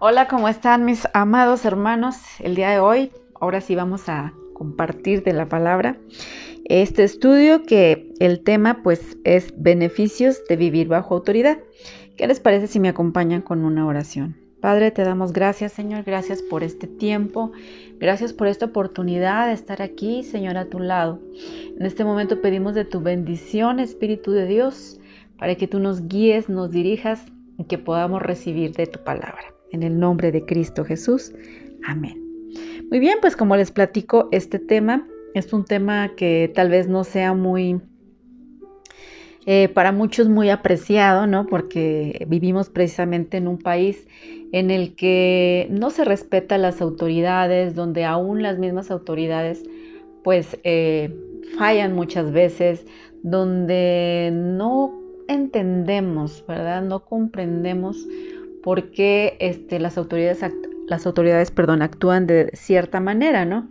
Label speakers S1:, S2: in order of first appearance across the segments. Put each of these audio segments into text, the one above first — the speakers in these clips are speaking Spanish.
S1: Hola, ¿cómo están mis amados hermanos? El día de hoy, ahora sí vamos a compartir de la palabra este estudio que el tema pues es beneficios de vivir bajo autoridad. ¿Qué les parece si me acompañan con una oración? Padre, te damos gracias, Señor, gracias por este tiempo, gracias por esta oportunidad de estar aquí, Señor, a tu lado. En este momento pedimos de tu bendición, Espíritu de Dios, para que tú nos guíes, nos dirijas y que podamos recibir de tu palabra. En el nombre de Cristo Jesús. Amén. Muy bien, pues como les platico, este tema es un tema que tal vez no sea muy, eh, para muchos muy apreciado, ¿no? Porque vivimos precisamente en un país en el que no se respeta las autoridades, donde aún las mismas autoridades pues eh, fallan muchas veces, donde no entendemos, ¿verdad? No comprendemos por qué este, las autoridades, las autoridades perdón, actúan de cierta manera, ¿no?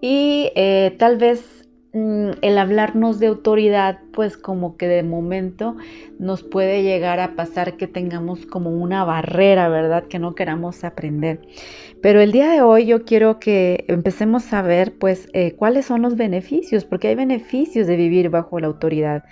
S1: Y eh, tal vez Mm, el hablarnos de autoridad, pues como que de momento nos puede llegar a pasar que tengamos como una barrera, ¿verdad? Que no queramos aprender. Pero el día de hoy yo quiero que empecemos a ver, pues, eh, cuáles son los beneficios, porque hay beneficios de vivir bajo la autoridad.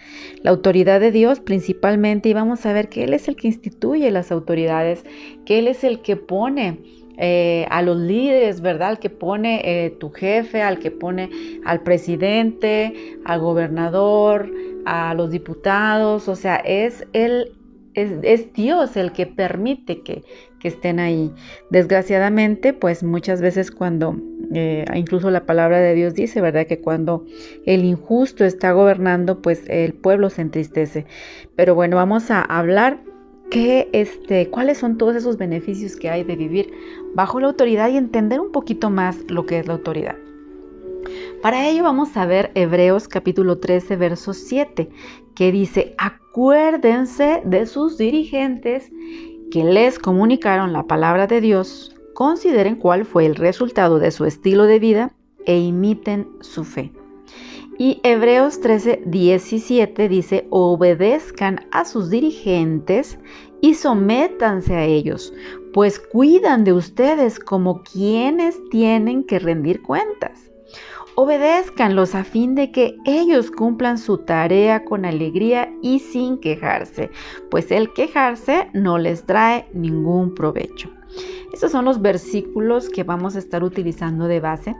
S1: La autoridad de Dios principalmente, y vamos a ver que Él es el que instituye las autoridades, que Él es el que pone eh, a los líderes, ¿verdad? Al que pone eh, tu jefe, al que pone al presidente, al gobernador, a los diputados, o sea, es el es, Dios el que permite que, estén ahí. Desgraciadamente, pues muchas veces cuando, eh, incluso la palabra de Dios dice, ¿verdad? Que cuando el injusto está gobernando, pues el pueblo se entristece. Pero bueno, vamos a hablar este, cuáles son todos esos beneficios que hay de vivir bajo la autoridad y entender un poquito más lo que es la autoridad. Para ello vamos a ver Hebreos capítulo 13, verso 7, que dice, acuérdense de sus dirigentes que les comunicaron la palabra de Dios, consideren cuál fue el resultado de su estilo de vida e imiten su fe. Y Hebreos 13, 17 dice, obedezcan a sus dirigentes y sométanse a ellos, pues cuidan de ustedes como quienes tienen que rendir cuentas. Obedézcanlos a fin de que ellos cumplan su tarea con alegría y sin quejarse, pues el quejarse no les trae ningún provecho. Estos son los versículos que vamos a estar utilizando de base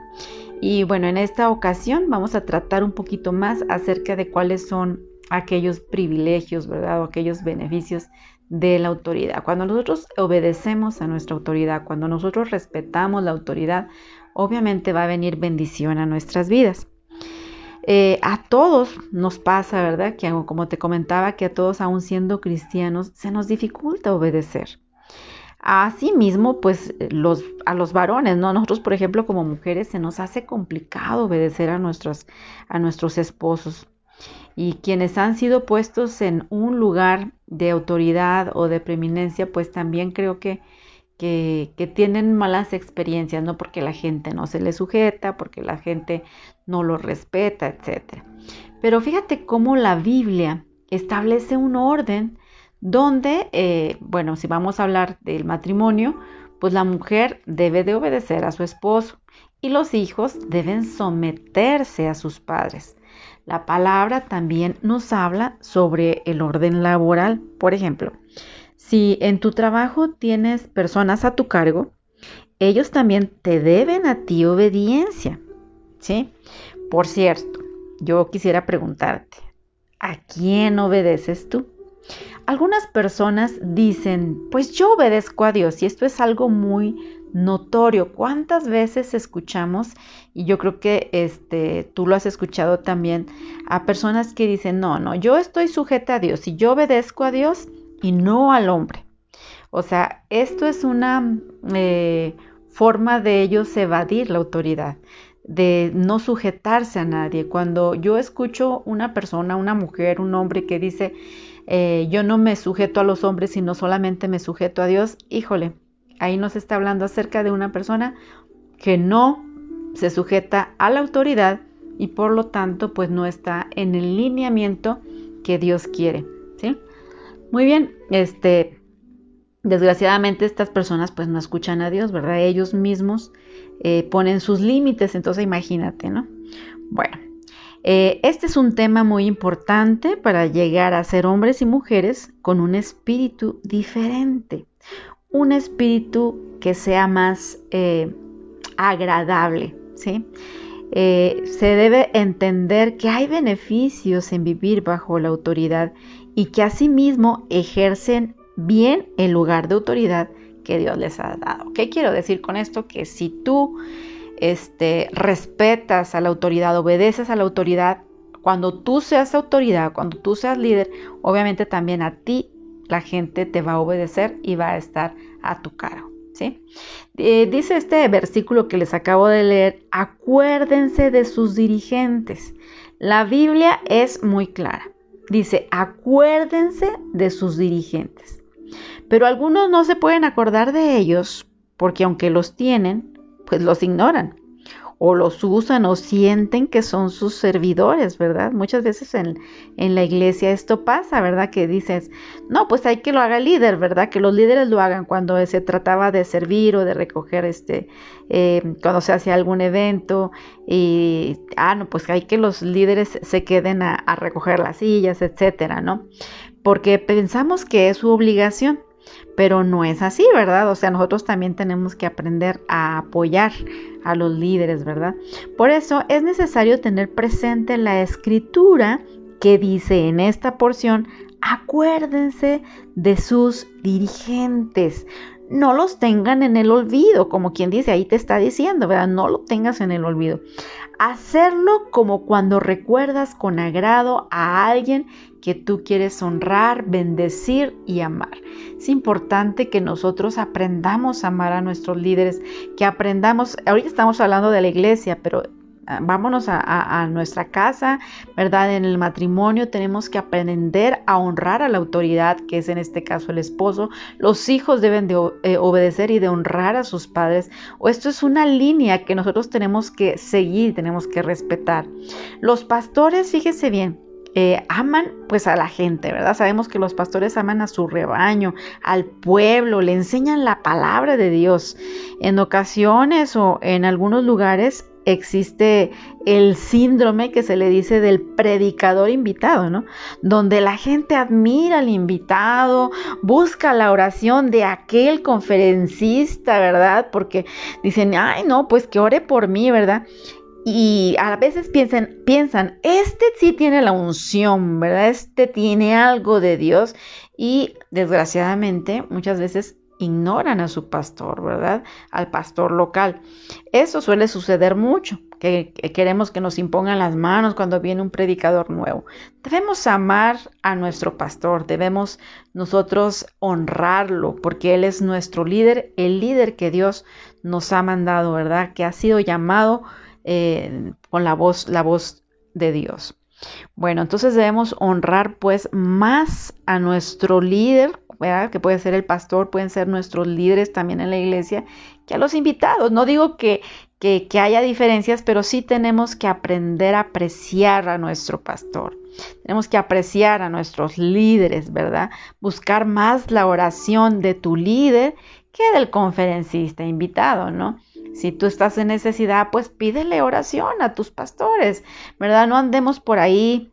S1: y bueno, en esta ocasión vamos a tratar un poquito más acerca de cuáles son aquellos privilegios, ¿verdad? O aquellos beneficios de la autoridad. Cuando nosotros obedecemos a nuestra autoridad, cuando nosotros respetamos la autoridad, obviamente va a venir bendición a nuestras vidas. Eh, a todos nos pasa, ¿verdad? Que como te comentaba, que a todos, aún siendo cristianos, se nos dificulta obedecer. Asimismo, pues los, a los varones, ¿no? Nosotros, por ejemplo, como mujeres, se nos hace complicado obedecer a nuestros, a nuestros esposos. Y quienes han sido puestos en un lugar de autoridad o de preeminencia, pues también creo que, que, tienen malas experiencias, ¿no? Porque la gente no se les sujeta, porque la gente no lo respeta, etc. Pero fíjate cómo la Biblia establece un orden donde, eh, bueno, si vamos a hablar del matrimonio, pues la mujer debe de obedecer a su esposo y los hijos deben someterse a sus padres. La palabra también nos habla sobre el orden laboral. Por ejemplo, si en tu trabajo tienes personas a tu cargo, ellos también te deben a ti obediencia. ¿Sí? Por cierto, yo quisiera preguntarte, ¿a quién obedeces tú? Algunas personas dicen, pues yo obedezco a Dios y esto es algo muy notorio. ¿Cuántas veces escuchamos? Y yo creo que este, tú lo has escuchado también a personas que dicen, no, no, yo estoy sujeta a Dios y yo obedezco a Dios y no al hombre. O sea, esto es una eh, forma de ellos evadir la autoridad, de no sujetarse a nadie. Cuando yo escucho una persona, una mujer, un hombre que dice, eh, yo no me sujeto a los hombres, sino solamente me sujeto a Dios, híjole, ahí nos está hablando acerca de una persona que no se sujeta a la autoridad y por lo tanto pues no está en el lineamiento que Dios quiere, ¿sí? Muy bien, este desgraciadamente estas personas pues no escuchan a Dios, ¿verdad? Ellos mismos eh, ponen sus límites, entonces imagínate, ¿no? Bueno, eh, este es un tema muy importante para llegar a ser hombres y mujeres con un espíritu diferente, un espíritu que sea más eh, agradable, ¿sí? se debe entender que hay beneficios en vivir bajo la autoridad y que asimismo ejercen bien el lugar de autoridad que Dios les ha dado. ¿Qué quiero decir con esto? Que si tú este, respetas a la autoridad, obedeces a la autoridad, cuando tú seas autoridad, cuando tú seas líder, obviamente también a ti la gente te va a obedecer y va a estar a tu cargo. ¿sí? Eh, dice este versículo que les acabo de leer, acuérdense de sus dirigentes. La Biblia es muy clara. Dice, acuérdense de sus dirigentes. Pero algunos no se pueden acordar de ellos porque aunque los tienen, pues los ignoran o los usan o sienten que son sus servidores, ¿verdad? Muchas veces en, la iglesia esto pasa, ¿verdad? Que dices, no, pues hay que lo haga el líder, ¿verdad? Que los líderes lo hagan cuando se trataba de servir o de recoger, este, eh, cuando se hacía algún evento y, ah, no, pues hay que los líderes se queden a recoger las sillas, etcétera, ¿no? Porque pensamos que es su obligación pero no es así, ¿verdad? O sea, nosotros también tenemos que aprender a apoyar a los líderes, ¿verdad? Por eso es necesario tener presente la escritura que dice en esta porción, acuérdense de sus dirigentes. No los tengan en el olvido, como quien dice, ahí te está diciendo, ¿verdad? No lo tengas en el olvido. Hacerlo como cuando recuerdas con agrado a alguien que tú quieres honrar, bendecir y amar. Es importante que nosotros aprendamos a amar a nuestros líderes, que aprendamos, ahorita estamos hablando de la iglesia, pero vámonos a, nuestra casa, ¿verdad? En el matrimonio tenemos que aprender a honrar a la autoridad, que es en este caso el esposo. Los hijos deben de eh, obedecer y de honrar a sus padres. O esto es una línea que nosotros tenemos que seguir, tenemos que respetar. Los pastores, fíjese bien, eh, aman pues a la gente, ¿verdad? Sabemos que los pastores aman a su rebaño, al pueblo, le enseñan la palabra de Dios. En ocasiones o en algunos lugares existe el síndrome que se le dice del predicador invitado, ¿no? Donde la gente admira al invitado, busca la oración de aquel conferencista, ¿verdad? Porque dicen, ay, no, pues que ore por mí, ¿verdad? y a veces piensan, piensan, este sí tiene la unción, ¿verdad? Este tiene algo de Dios y desgraciadamente muchas veces ignoran a su pastor, ¿verdad? Al pastor local. Eso suele suceder mucho, que, queremos que nos impongan las manos cuando viene un predicador nuevo. Debemos amar a nuestro pastor, debemos nosotros honrarlo, porque Él es nuestro líder, el líder que Dios nos ha mandado, ¿verdad? Que ha sido llamado eh, con la voz, la voz de Dios. Bueno, entonces debemos honrar pues más a nuestro líder, que puede ser el pastor, pueden ser nuestros líderes también en la iglesia, que a los invitados. No digo que, que, que haya diferencias, pero sí tenemos que aprender a apreciar a nuestro pastor. Tenemos que apreciar a nuestros líderes, ¿verdad? Buscar más la oración de tu líder que del conferencista invitado, ¿no? Si tú estás en necesidad, pues pídele oración a tus pastores, ¿verdad? No andemos por ahí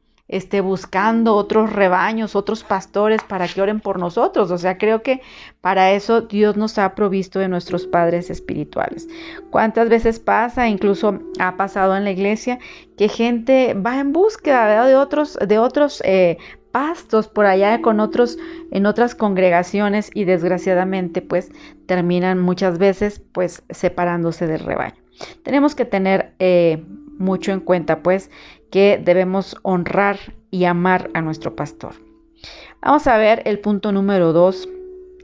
S1: buscando otros rebaños, otros pastores para que oren por nosotros. O sea, creo que para eso Dios nos ha provisto de nuestros padres espirituales. ¿Cuántas veces pasa, incluso ha pasado en la iglesia, que gente va en búsqueda de otros, de otros eh, pastos por allá con otros en otras congregaciones y desgraciadamente pues terminan muchas veces pues separándose del rebaño. Tenemos que tener eh, mucho en cuenta pues que debemos honrar y amar a nuestro pastor. Vamos a ver el punto número dos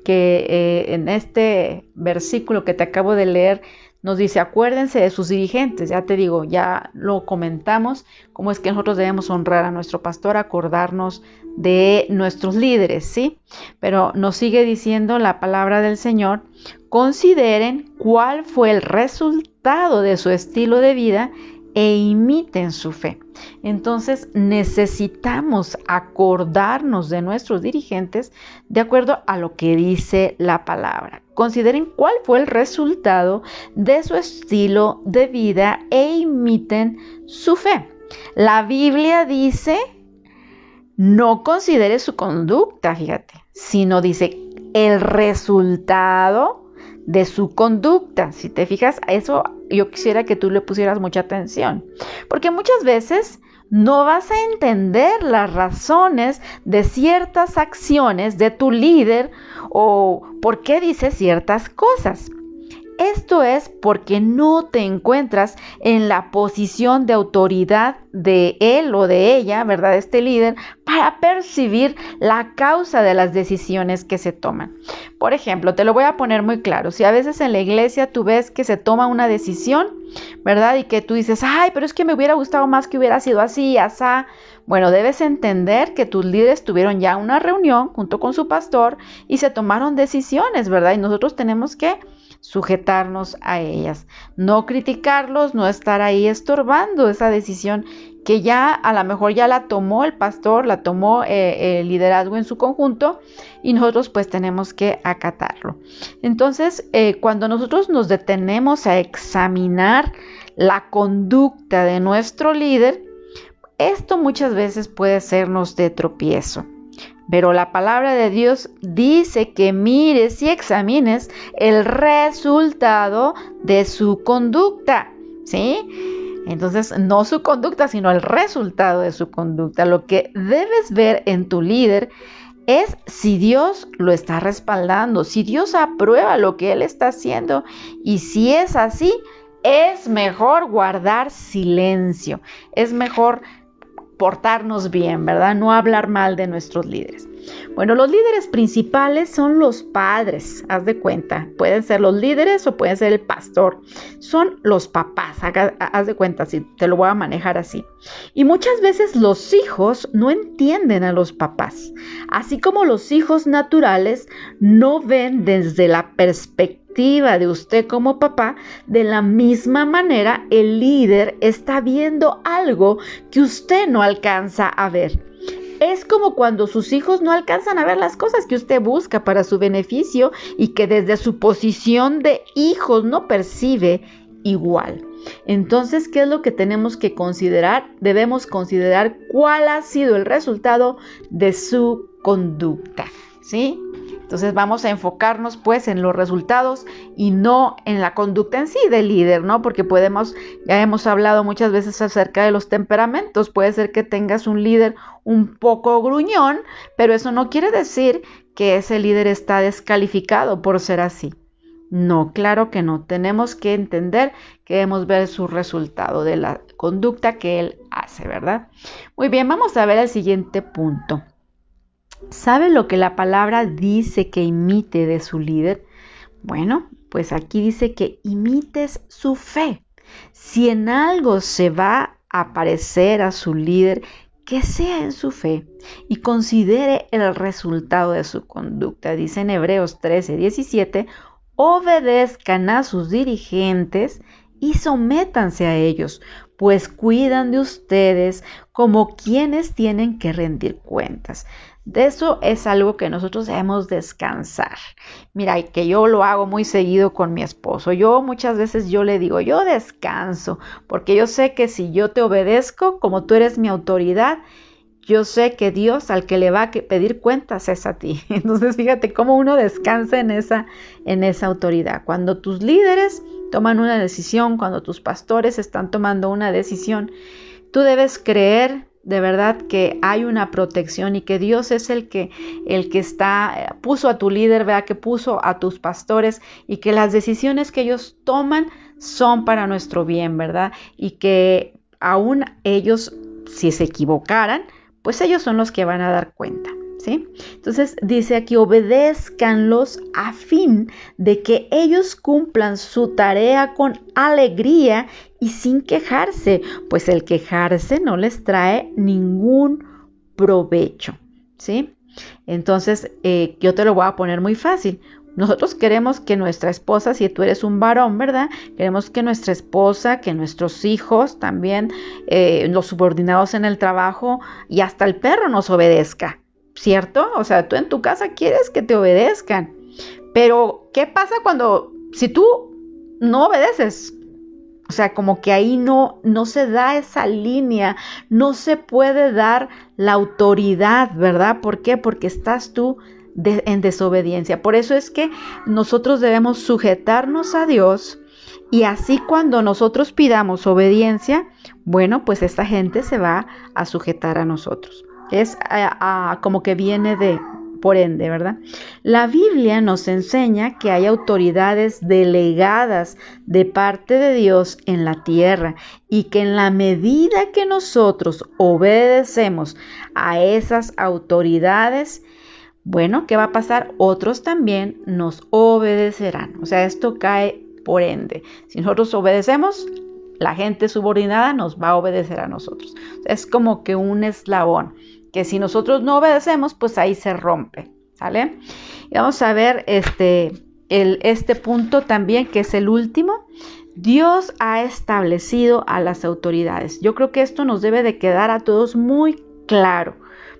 S1: que eh, en este versículo que te acabo de leer nos dice, acuérdense de sus dirigentes, ya te digo, ya lo comentamos, cómo es que nosotros debemos honrar a nuestro pastor, acordarnos de nuestros líderes, ¿sí? Pero nos sigue diciendo la palabra del Señor, consideren cuál fue el resultado de su estilo de vida e imiten su fe. Entonces necesitamos acordarnos de nuestros dirigentes de acuerdo a lo que dice la palabra. Consideren cuál fue el resultado de su estilo de vida e imiten su fe. La Biblia dice, no considere su conducta, fíjate, sino dice el resultado de su conducta. Si te fijas, eso yo quisiera que tú le pusieras mucha atención, porque muchas veces no vas a entender las razones de ciertas acciones de tu líder o por qué dice ciertas cosas. Esto es porque no te encuentras en la posición de autoridad de él o de ella, ¿verdad? Este líder, para percibir la causa de las decisiones que se toman. Por ejemplo, te lo voy a poner muy claro. Si a veces en la iglesia tú ves que se toma una decisión, ¿verdad? Y que tú dices, ay, pero es que me hubiera gustado más que hubiera sido así, asá. Bueno, debes entender que tus líderes tuvieron ya una reunión junto con su pastor y se tomaron decisiones, ¿verdad? Y nosotros tenemos que sujetarnos a ellas, no criticarlos, no estar ahí estorbando esa decisión que ya a lo mejor ya la tomó el pastor, la tomó eh, el liderazgo en su conjunto y nosotros pues tenemos que acatarlo. Entonces, eh, cuando nosotros nos detenemos a examinar la conducta de nuestro líder, esto muchas veces puede sernos de tropiezo. Pero la palabra de Dios dice que mires y examines el resultado de su conducta, ¿sí? Entonces, no su conducta, sino el resultado de su conducta. Lo que debes ver en tu líder es si Dios lo está respaldando, si Dios aprueba lo que él está haciendo y si es así, es mejor guardar silencio, es mejor portarnos bien, ¿verdad? No hablar mal de nuestros líderes. Bueno, los líderes principales son los padres, haz de cuenta. Pueden ser los líderes o pueden ser el pastor. Son los papás, haz de cuenta, si te lo voy a manejar así. Y muchas veces los hijos no entienden a los papás, así como los hijos naturales no ven desde la perspectiva de usted como papá, de la misma manera el líder está viendo algo que usted no alcanza a ver. Es como cuando sus hijos no alcanzan a ver las cosas que usted busca para su beneficio y que desde su posición de hijos no percibe igual. Entonces, ¿qué es lo que tenemos que considerar? Debemos considerar cuál ha sido el resultado de su conducta, ¿sí? Entonces vamos a enfocarnos pues en los resultados y no en la conducta en sí del líder, ¿no? Porque podemos, ya hemos hablado muchas veces acerca de los temperamentos, puede ser que tengas un líder un poco gruñón, pero eso no quiere decir que ese líder está descalificado por ser así. No, claro que no. Tenemos que entender que debemos ver su resultado de la conducta que él hace, ¿verdad? Muy bien, vamos a ver el siguiente punto. ¿Sabe lo que la palabra dice que imite de su líder? Bueno, pues aquí dice que imites su fe. Si en algo se va a parecer a su líder, que sea en su fe y considere el resultado de su conducta. Dice en Hebreos 13, 17, obedezcan a sus dirigentes y sométanse a ellos, pues cuidan de ustedes como quienes tienen que rendir cuentas. De eso es algo que nosotros debemos descansar. Mira, que yo lo hago muy seguido con mi esposo. Yo muchas veces yo le digo, yo descanso, porque yo sé que si yo te obedezco, como tú eres mi autoridad, yo sé que Dios al que le va a pedir cuentas es a ti. Entonces, fíjate cómo uno descansa en esa en esa autoridad. Cuando tus líderes toman una decisión, cuando tus pastores están tomando una decisión, tú debes creer de verdad que hay una protección y que Dios es el que el que está puso a tu líder, vea que puso a tus pastores y que las decisiones que ellos toman son para nuestro bien, ¿verdad? Y que aún ellos si se equivocaran, pues ellos son los que van a dar cuenta. Entonces dice aquí, obedézcanlos a fin de que ellos cumplan su tarea con alegría y sin quejarse, pues el quejarse no les trae ningún provecho, ¿sí? Entonces, eh, yo te lo voy a poner muy fácil. Nosotros queremos que nuestra esposa, si tú eres un varón, ¿verdad? Queremos que nuestra esposa, que nuestros hijos también, eh, los subordinados en el trabajo y hasta el perro nos obedezca, ¿cierto? O sea, tú en tu casa quieres que te obedezcan. Pero, ¿qué pasa cuando, si tú no obedeces? O sea, como que ahí no, no se da esa línea, no se puede dar la autoridad, ¿verdad? ¿Por qué? Porque estás tú en desobediencia. Por eso es que nosotros debemos sujetarnos a Dios y así cuando nosotros pidamos obediencia, bueno, pues esta gente se va a sujetar a nosotros. Es como que viene de, por ende, ¿verdad? La Biblia nos enseña que hay autoridades delegadas de parte de Dios en la tierra y que en la medida que nosotros obedecemos a esas autoridades, bueno, ¿qué va a pasar? Otros también nos obedecerán. O sea, esto cae por ende. Si nosotros obedecemos, la gente subordinada nos va a obedecer a nosotros. Es como que un eslabón que si nosotros no obedecemos, pues ahí se rompe, ¿sale? Y vamos a ver este, el, este punto también, que es el último. Dios ha establecido a las autoridades. Yo creo que esto nos debe de quedar a todos muy claro.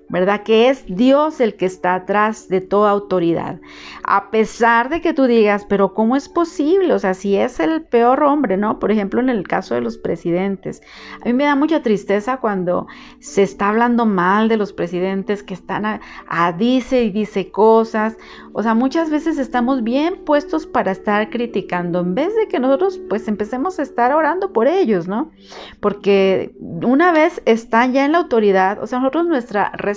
S1: ¿Verdad? Que es Dios el que está atrás de toda autoridad. A pesar de que tú digas, pero ¿cómo es posible? O sea, si es el peor hombre, ¿no? Por ejemplo, en el caso de los presidentes. A mí me da mucha tristeza cuando se está hablando mal de los presidentes que están a, dice y dice cosas. O sea, muchas veces estamos bien puestos para estar criticando en vez de que nosotros pues empecemos a estar orando por ellos, ¿no? Porque una vez están ya en la autoridad, o sea, nosotros nuestra responsabilidad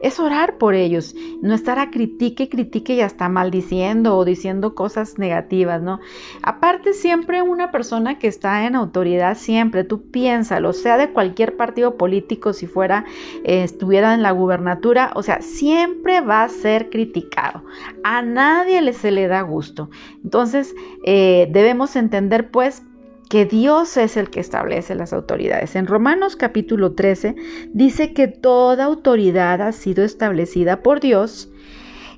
S1: es orar por ellos, no estar a critique, critique y hasta maldiciendo o diciendo cosas negativas, ¿no? Aparte, siempre una persona que está en autoridad, siempre, tú piénsalo, sea de cualquier partido político, si fuera, eh, estuviera en la gubernatura, o sea, siempre va a ser criticado. A nadie le se le da gusto. Entonces, eh, debemos entender, pues, que Dios es el que establece las autoridades. En Romanos capítulo 13 dice que toda autoridad ha sido establecida por Dios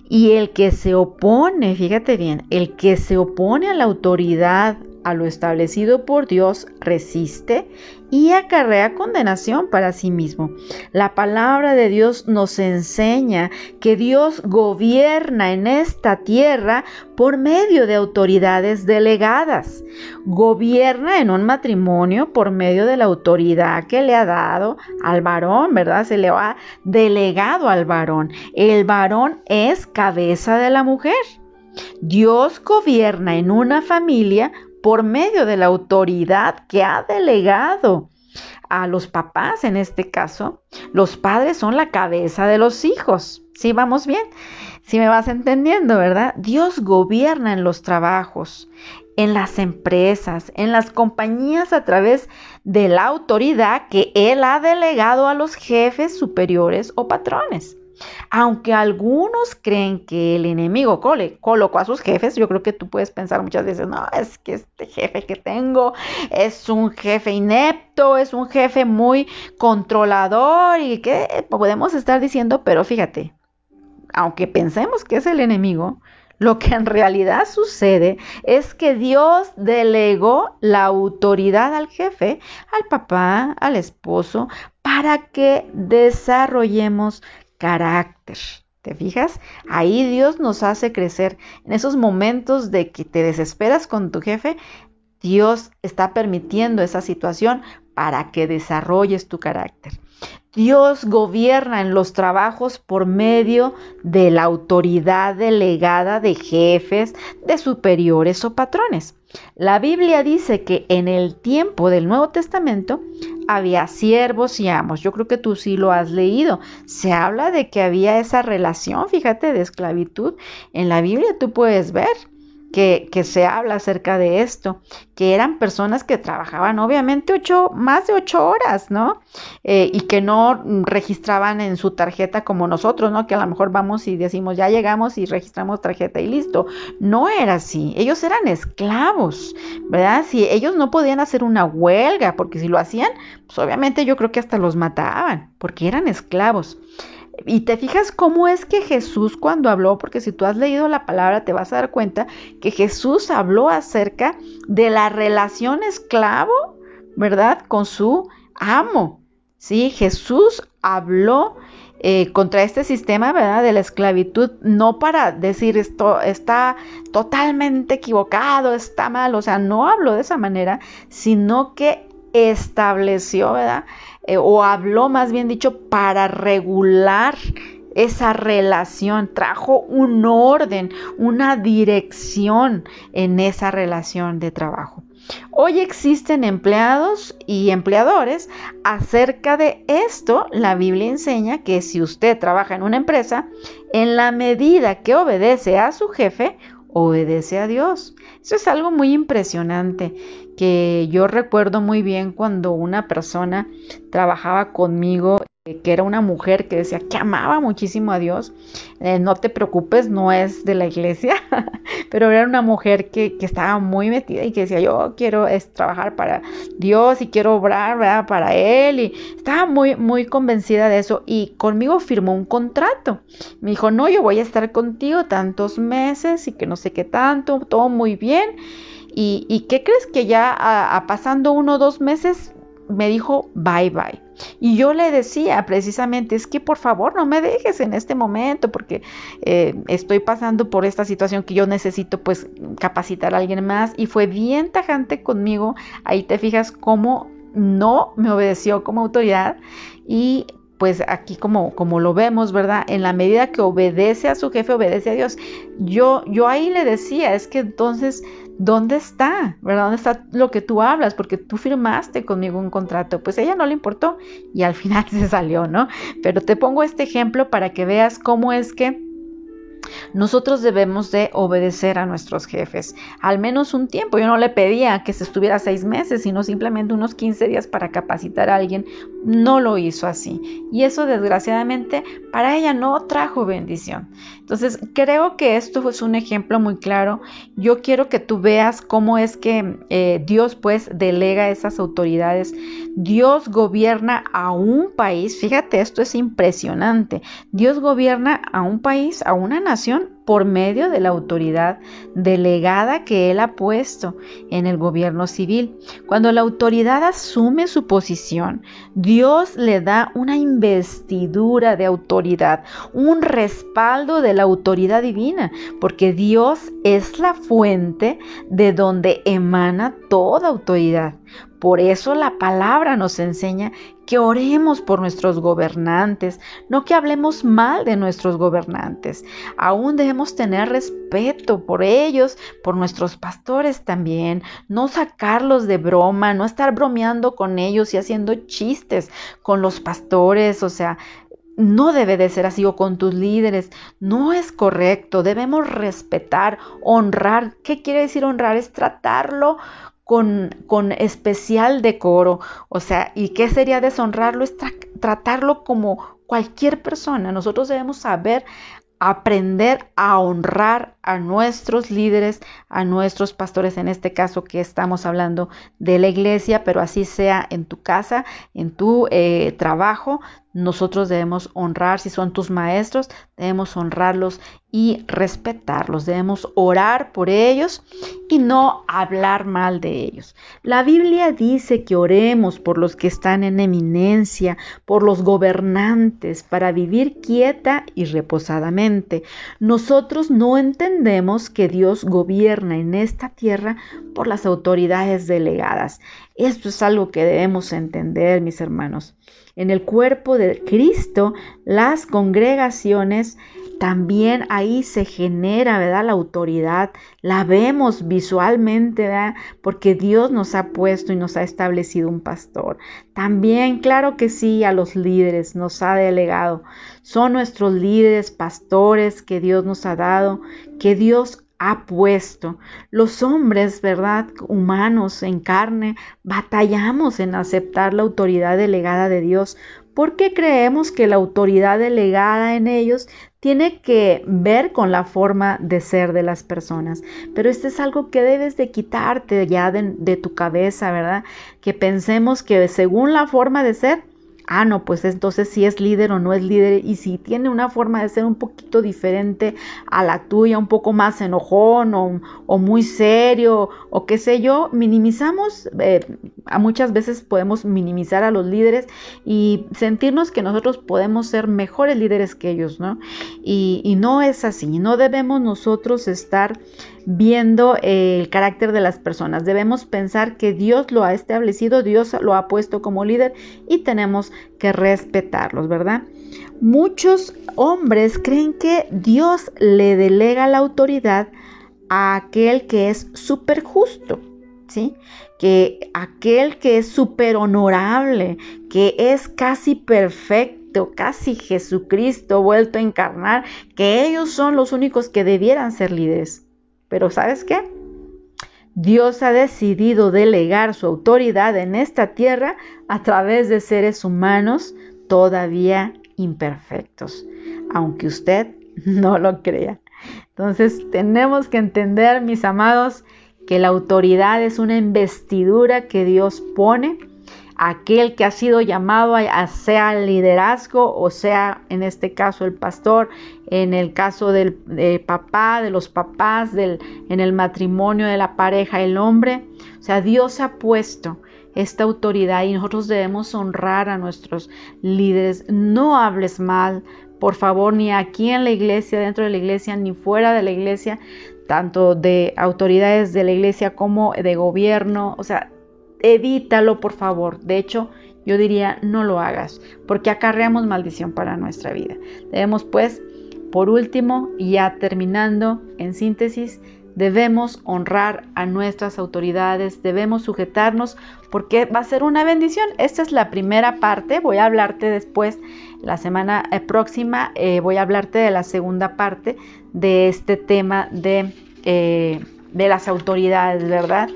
S1: y el que se opone, fíjate bien, el que se opone a la autoridad, a lo establecido por Dios, resiste y acarrea condenación para sí mismo. La palabra de Dios nos enseña que Dios gobierna en esta tierra por medio de autoridades delegadas. Gobierna en un matrimonio por medio de la autoridad que le ha dado al varón, ¿verdad? Se le ha delegado al varón. El varón es cabeza de la mujer. Dios gobierna en una familia por medio de la autoridad que ha delegado a los papás en este caso. Los padres son la cabeza de los hijos. ¿Sí vamos bien? Si me vas entendiendo, ¿verdad? Dios gobierna en los trabajos, en las empresas, en las compañías a través de la autoridad que Él ha delegado a los jefes superiores o patrones. Aunque algunos creen que el enemigo colocó a sus jefes, yo creo que tú puedes pensar muchas veces, no, es que este jefe que tengo es un jefe inepto, es un jefe muy controlador y que podemos estar diciendo, pero fíjate, aunque pensemos que es el enemigo, lo que en realidad sucede es que Dios delegó la autoridad al jefe, al papá, al esposo, para que desarrollemos carácter. ¿Te fijas? Ahí Dios nos hace crecer. En esos momentos de que te desesperas con tu jefe, Dios está permitiendo esa situación para que desarrolles tu carácter. Dios gobierna en los trabajos por medio de la autoridad delegada de jefes, de superiores o patrones. La Biblia dice que en el tiempo del Nuevo Testamento había siervos y amos. Yo creo que tú sí lo has leído. Se habla de que había esa relación, fíjate, de esclavitud. En la Biblia tú puedes ver que, se habla acerca de esto, que eran personas que trabajaban obviamente ocho, más de ocho horas, ¿no? Eh, y que no registraban en su tarjeta como nosotros, ¿no? Que a lo mejor vamos y decimos, ya llegamos y registramos tarjeta y listo. No era así, ellos eran esclavos, ¿verdad? Si ellos no podían hacer una huelga, porque si lo hacían, pues obviamente yo creo que hasta los mataban, porque eran esclavos. Y te fijas cómo es que Jesús cuando habló, porque si tú has leído la palabra te vas a dar cuenta que Jesús habló acerca de la relación esclavo, ¿verdad? Con su amo. Sí, Jesús habló eh, contra este sistema, ¿verdad? De la esclavitud, no para decir esto está totalmente equivocado, está mal, o sea, no habló de esa manera, sino que estableció, ¿verdad? Eh, o habló más bien dicho para regular esa relación, trajo un orden, una dirección en esa relación de trabajo. Hoy existen empleados y empleadores. Acerca de esto, la Biblia enseña que si usted trabaja en una empresa, en la medida que obedece a su jefe, obedece a Dios. Eso es algo muy impresionante que yo recuerdo muy bien cuando una persona trabajaba conmigo que era una mujer que decía que amaba muchísimo a Dios. Eh, no te preocupes, no es de la iglesia, pero era una mujer que, estaba muy metida y que decía, yo quiero es, trabajar para Dios y quiero obrar para Él. Y estaba muy, muy convencida de eso y conmigo firmó un contrato. Me dijo, no, yo voy a estar contigo tantos meses y que no sé qué tanto, todo muy bien. ¿Y, qué crees que ya pasando uno o dos meses me dijo bye bye? Y yo le decía precisamente, es que por favor no me dejes en este momento porque eh, estoy pasando por esta situación que yo necesito pues capacitar a alguien más. Y fue bien tajante conmigo. Ahí te fijas cómo no me obedeció como autoridad y pues aquí como, como lo vemos, ¿verdad? En la medida que obedece a su jefe, obedece a Dios. Yo, yo ahí le decía, es que entonces ¿dónde está? ¿Verdad? ¿Dónde está lo que tú hablas? Porque tú firmaste conmigo un contrato. Pues a ella no le importó y al final se salió, ¿no? Pero te pongo este ejemplo para que veas cómo es que nosotros debemos de obedecer a nuestros jefes, al menos un tiempo. Yo no le pedía que se estuviera seis meses, sino simplemente unos 15 días para capacitar a alguien. No lo hizo así. Y eso desgraciadamente para ella no trajo bendición. Entonces creo que esto es un ejemplo muy claro. Yo quiero que tú veas cómo es que eh, Dios pues delega esas autoridades. Dios gobierna a un país. Fíjate, esto es impresionante. Dios gobierna a un país, a una nación por medio de la autoridad delegada que él ha puesto en el gobierno civil. Cuando la autoridad asume su posición, Dios le da una investidura de autoridad, un respaldo de la autoridad divina, porque Dios es la fuente de donde emana toda autoridad. Por eso la palabra nos enseña que oremos por nuestros gobernantes, no que hablemos mal de nuestros gobernantes. Aún debemos tener respeto por ellos, por nuestros pastores también, no sacarlos de broma, no estar bromeando con ellos y haciendo chistes con los pastores, o sea, no debe de ser así o con tus líderes. No es correcto. Debemos respetar, honrar. ¿Qué quiere decir honrar? Es tratarlo con, especial decoro. O sea, ¿y qué sería deshonrarlo? Es tratarlo como cualquier persona. Nosotros debemos saber aprender a honrar a nuestros líderes, a nuestros pastores, en este caso que estamos hablando de la iglesia, pero así sea en tu casa, en tu eh, trabajo, nosotros debemos honrar, si son tus maestros, debemos honrarlos y respetarlos, debemos orar por ellos y no hablar mal de ellos. La Biblia dice que oremos por los que están en eminencia, por los gobernantes, para vivir quieta y reposadamente. Nosotros no entendemos que Dios gobierna en esta tierra por las autoridades delegadas. Esto es algo que debemos entender, mis hermanos. En el cuerpo de Cristo, las congregaciones, también ahí se genera, ¿verdad? La autoridad, la vemos visualmente, ¿verdad? Porque Dios nos ha puesto y nos ha establecido un pastor. También, claro que sí, a los líderes nos ha delegado. Son nuestros líderes, pastores que Dios nos ha dado, que Dios ha puesto. Los hombres, ¿verdad? Humanos en carne, batallamos en aceptar la autoridad delegada de Dios porque creemos que la autoridad delegada en ellos tiene que ver con la forma de ser de las personas. Pero esto es algo que debes de quitarte ya de, de tu cabeza, ¿verdad? Que pensemos que según la forma de ser, ah, no, pues entonces si es líder o no es líder y si tiene una forma de ser un poquito diferente a la tuya, un poco más enojón o, muy serio o qué sé yo, minimizamos, eh, muchas veces podemos minimizar a los líderes y sentirnos que nosotros podemos ser mejores líderes que ellos, ¿no? Y no es así, no debemos nosotros estar viendo el carácter de las personas. Debemos pensar que Dios lo ha establecido, Dios lo ha puesto como líder y tenemos que respetarlos, ¿verdad? Muchos hombres creen que Dios le delega la autoridad a aquel que es súper justo, ¿sí? Que aquel que es súper honorable, que es casi perfecto, casi Jesucristo vuelto a encarnar, que ellos son los únicos que debieran ser líderes. Pero ¿sabes qué? Dios ha decidido delegar su autoridad en esta tierra a través de seres humanos todavía imperfectos, aunque usted no lo crea. Entonces tenemos que entender, mis amados, que la autoridad es una investidura que Dios pone aquel que ha sido llamado a, sea liderazgo o sea en este caso el pastor, en el caso del papá, de los papás, del, en el matrimonio de la pareja, el hombre. O sea, Dios ha puesto esta autoridad y nosotros debemos honrar a nuestros líderes. No hables mal, por favor, ni aquí en la iglesia, dentro de la iglesia, ni fuera de la iglesia, tanto de autoridades de la iglesia como de gobierno. O sea, evítalo por favor. De hecho, yo diría no lo hagas, porque acarreamos maldición para nuestra vida. Debemos pues, por último, ya terminando en síntesis, debemos honrar a nuestras autoridades, debemos sujetarnos porque va a ser una bendición. Esta es la primera parte, voy a hablarte después, la semana eh, próxima, eh, voy a hablarte de la segunda parte de este tema de, eh, de las autoridades, ¿verdad?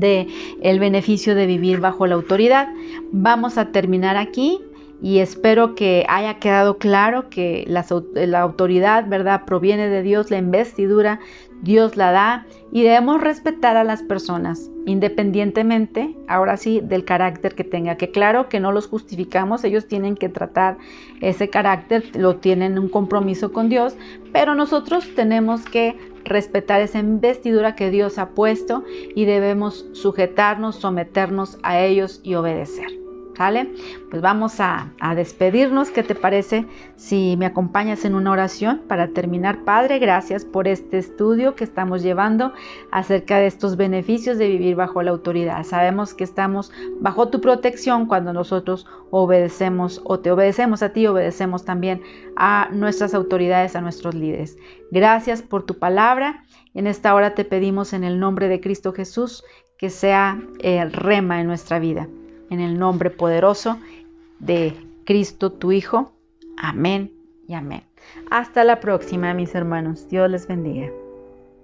S1: De el beneficio de vivir bajo la autoridad. Vamos a terminar aquí y espero que haya quedado claro que la, la, autoridad, ¿verdad?, proviene de Dios, la investidura, Dios la da y debemos respetar a las personas, independientemente, ahora sí, del carácter que tenga. Que claro que no los justificamos, ellos tienen que tratar ese carácter, lo tienen un compromiso con Dios, pero nosotros tenemos que respetar esa investidura que Dios ha puesto y debemos sujetarnos, someternos a ellos y obedecer. Pues vamos a, despedirnos. ¿Qué te parece si me acompañas en una oración para terminar? Padre, gracias por este estudio que estamos llevando acerca de estos beneficios de vivir bajo la autoridad. Sabemos que estamos bajo tu protección cuando nosotros obedecemos o te obedecemos a ti, obedecemos también a nuestras autoridades, a nuestros líderes. Gracias por tu palabra. En esta hora te pedimos en el nombre de Cristo Jesús que sea el rema en nuestra vida. En el nombre poderoso de Cristo tu Hijo. Amén y amén. Hasta la próxima, mis hermanos. Dios les bendiga.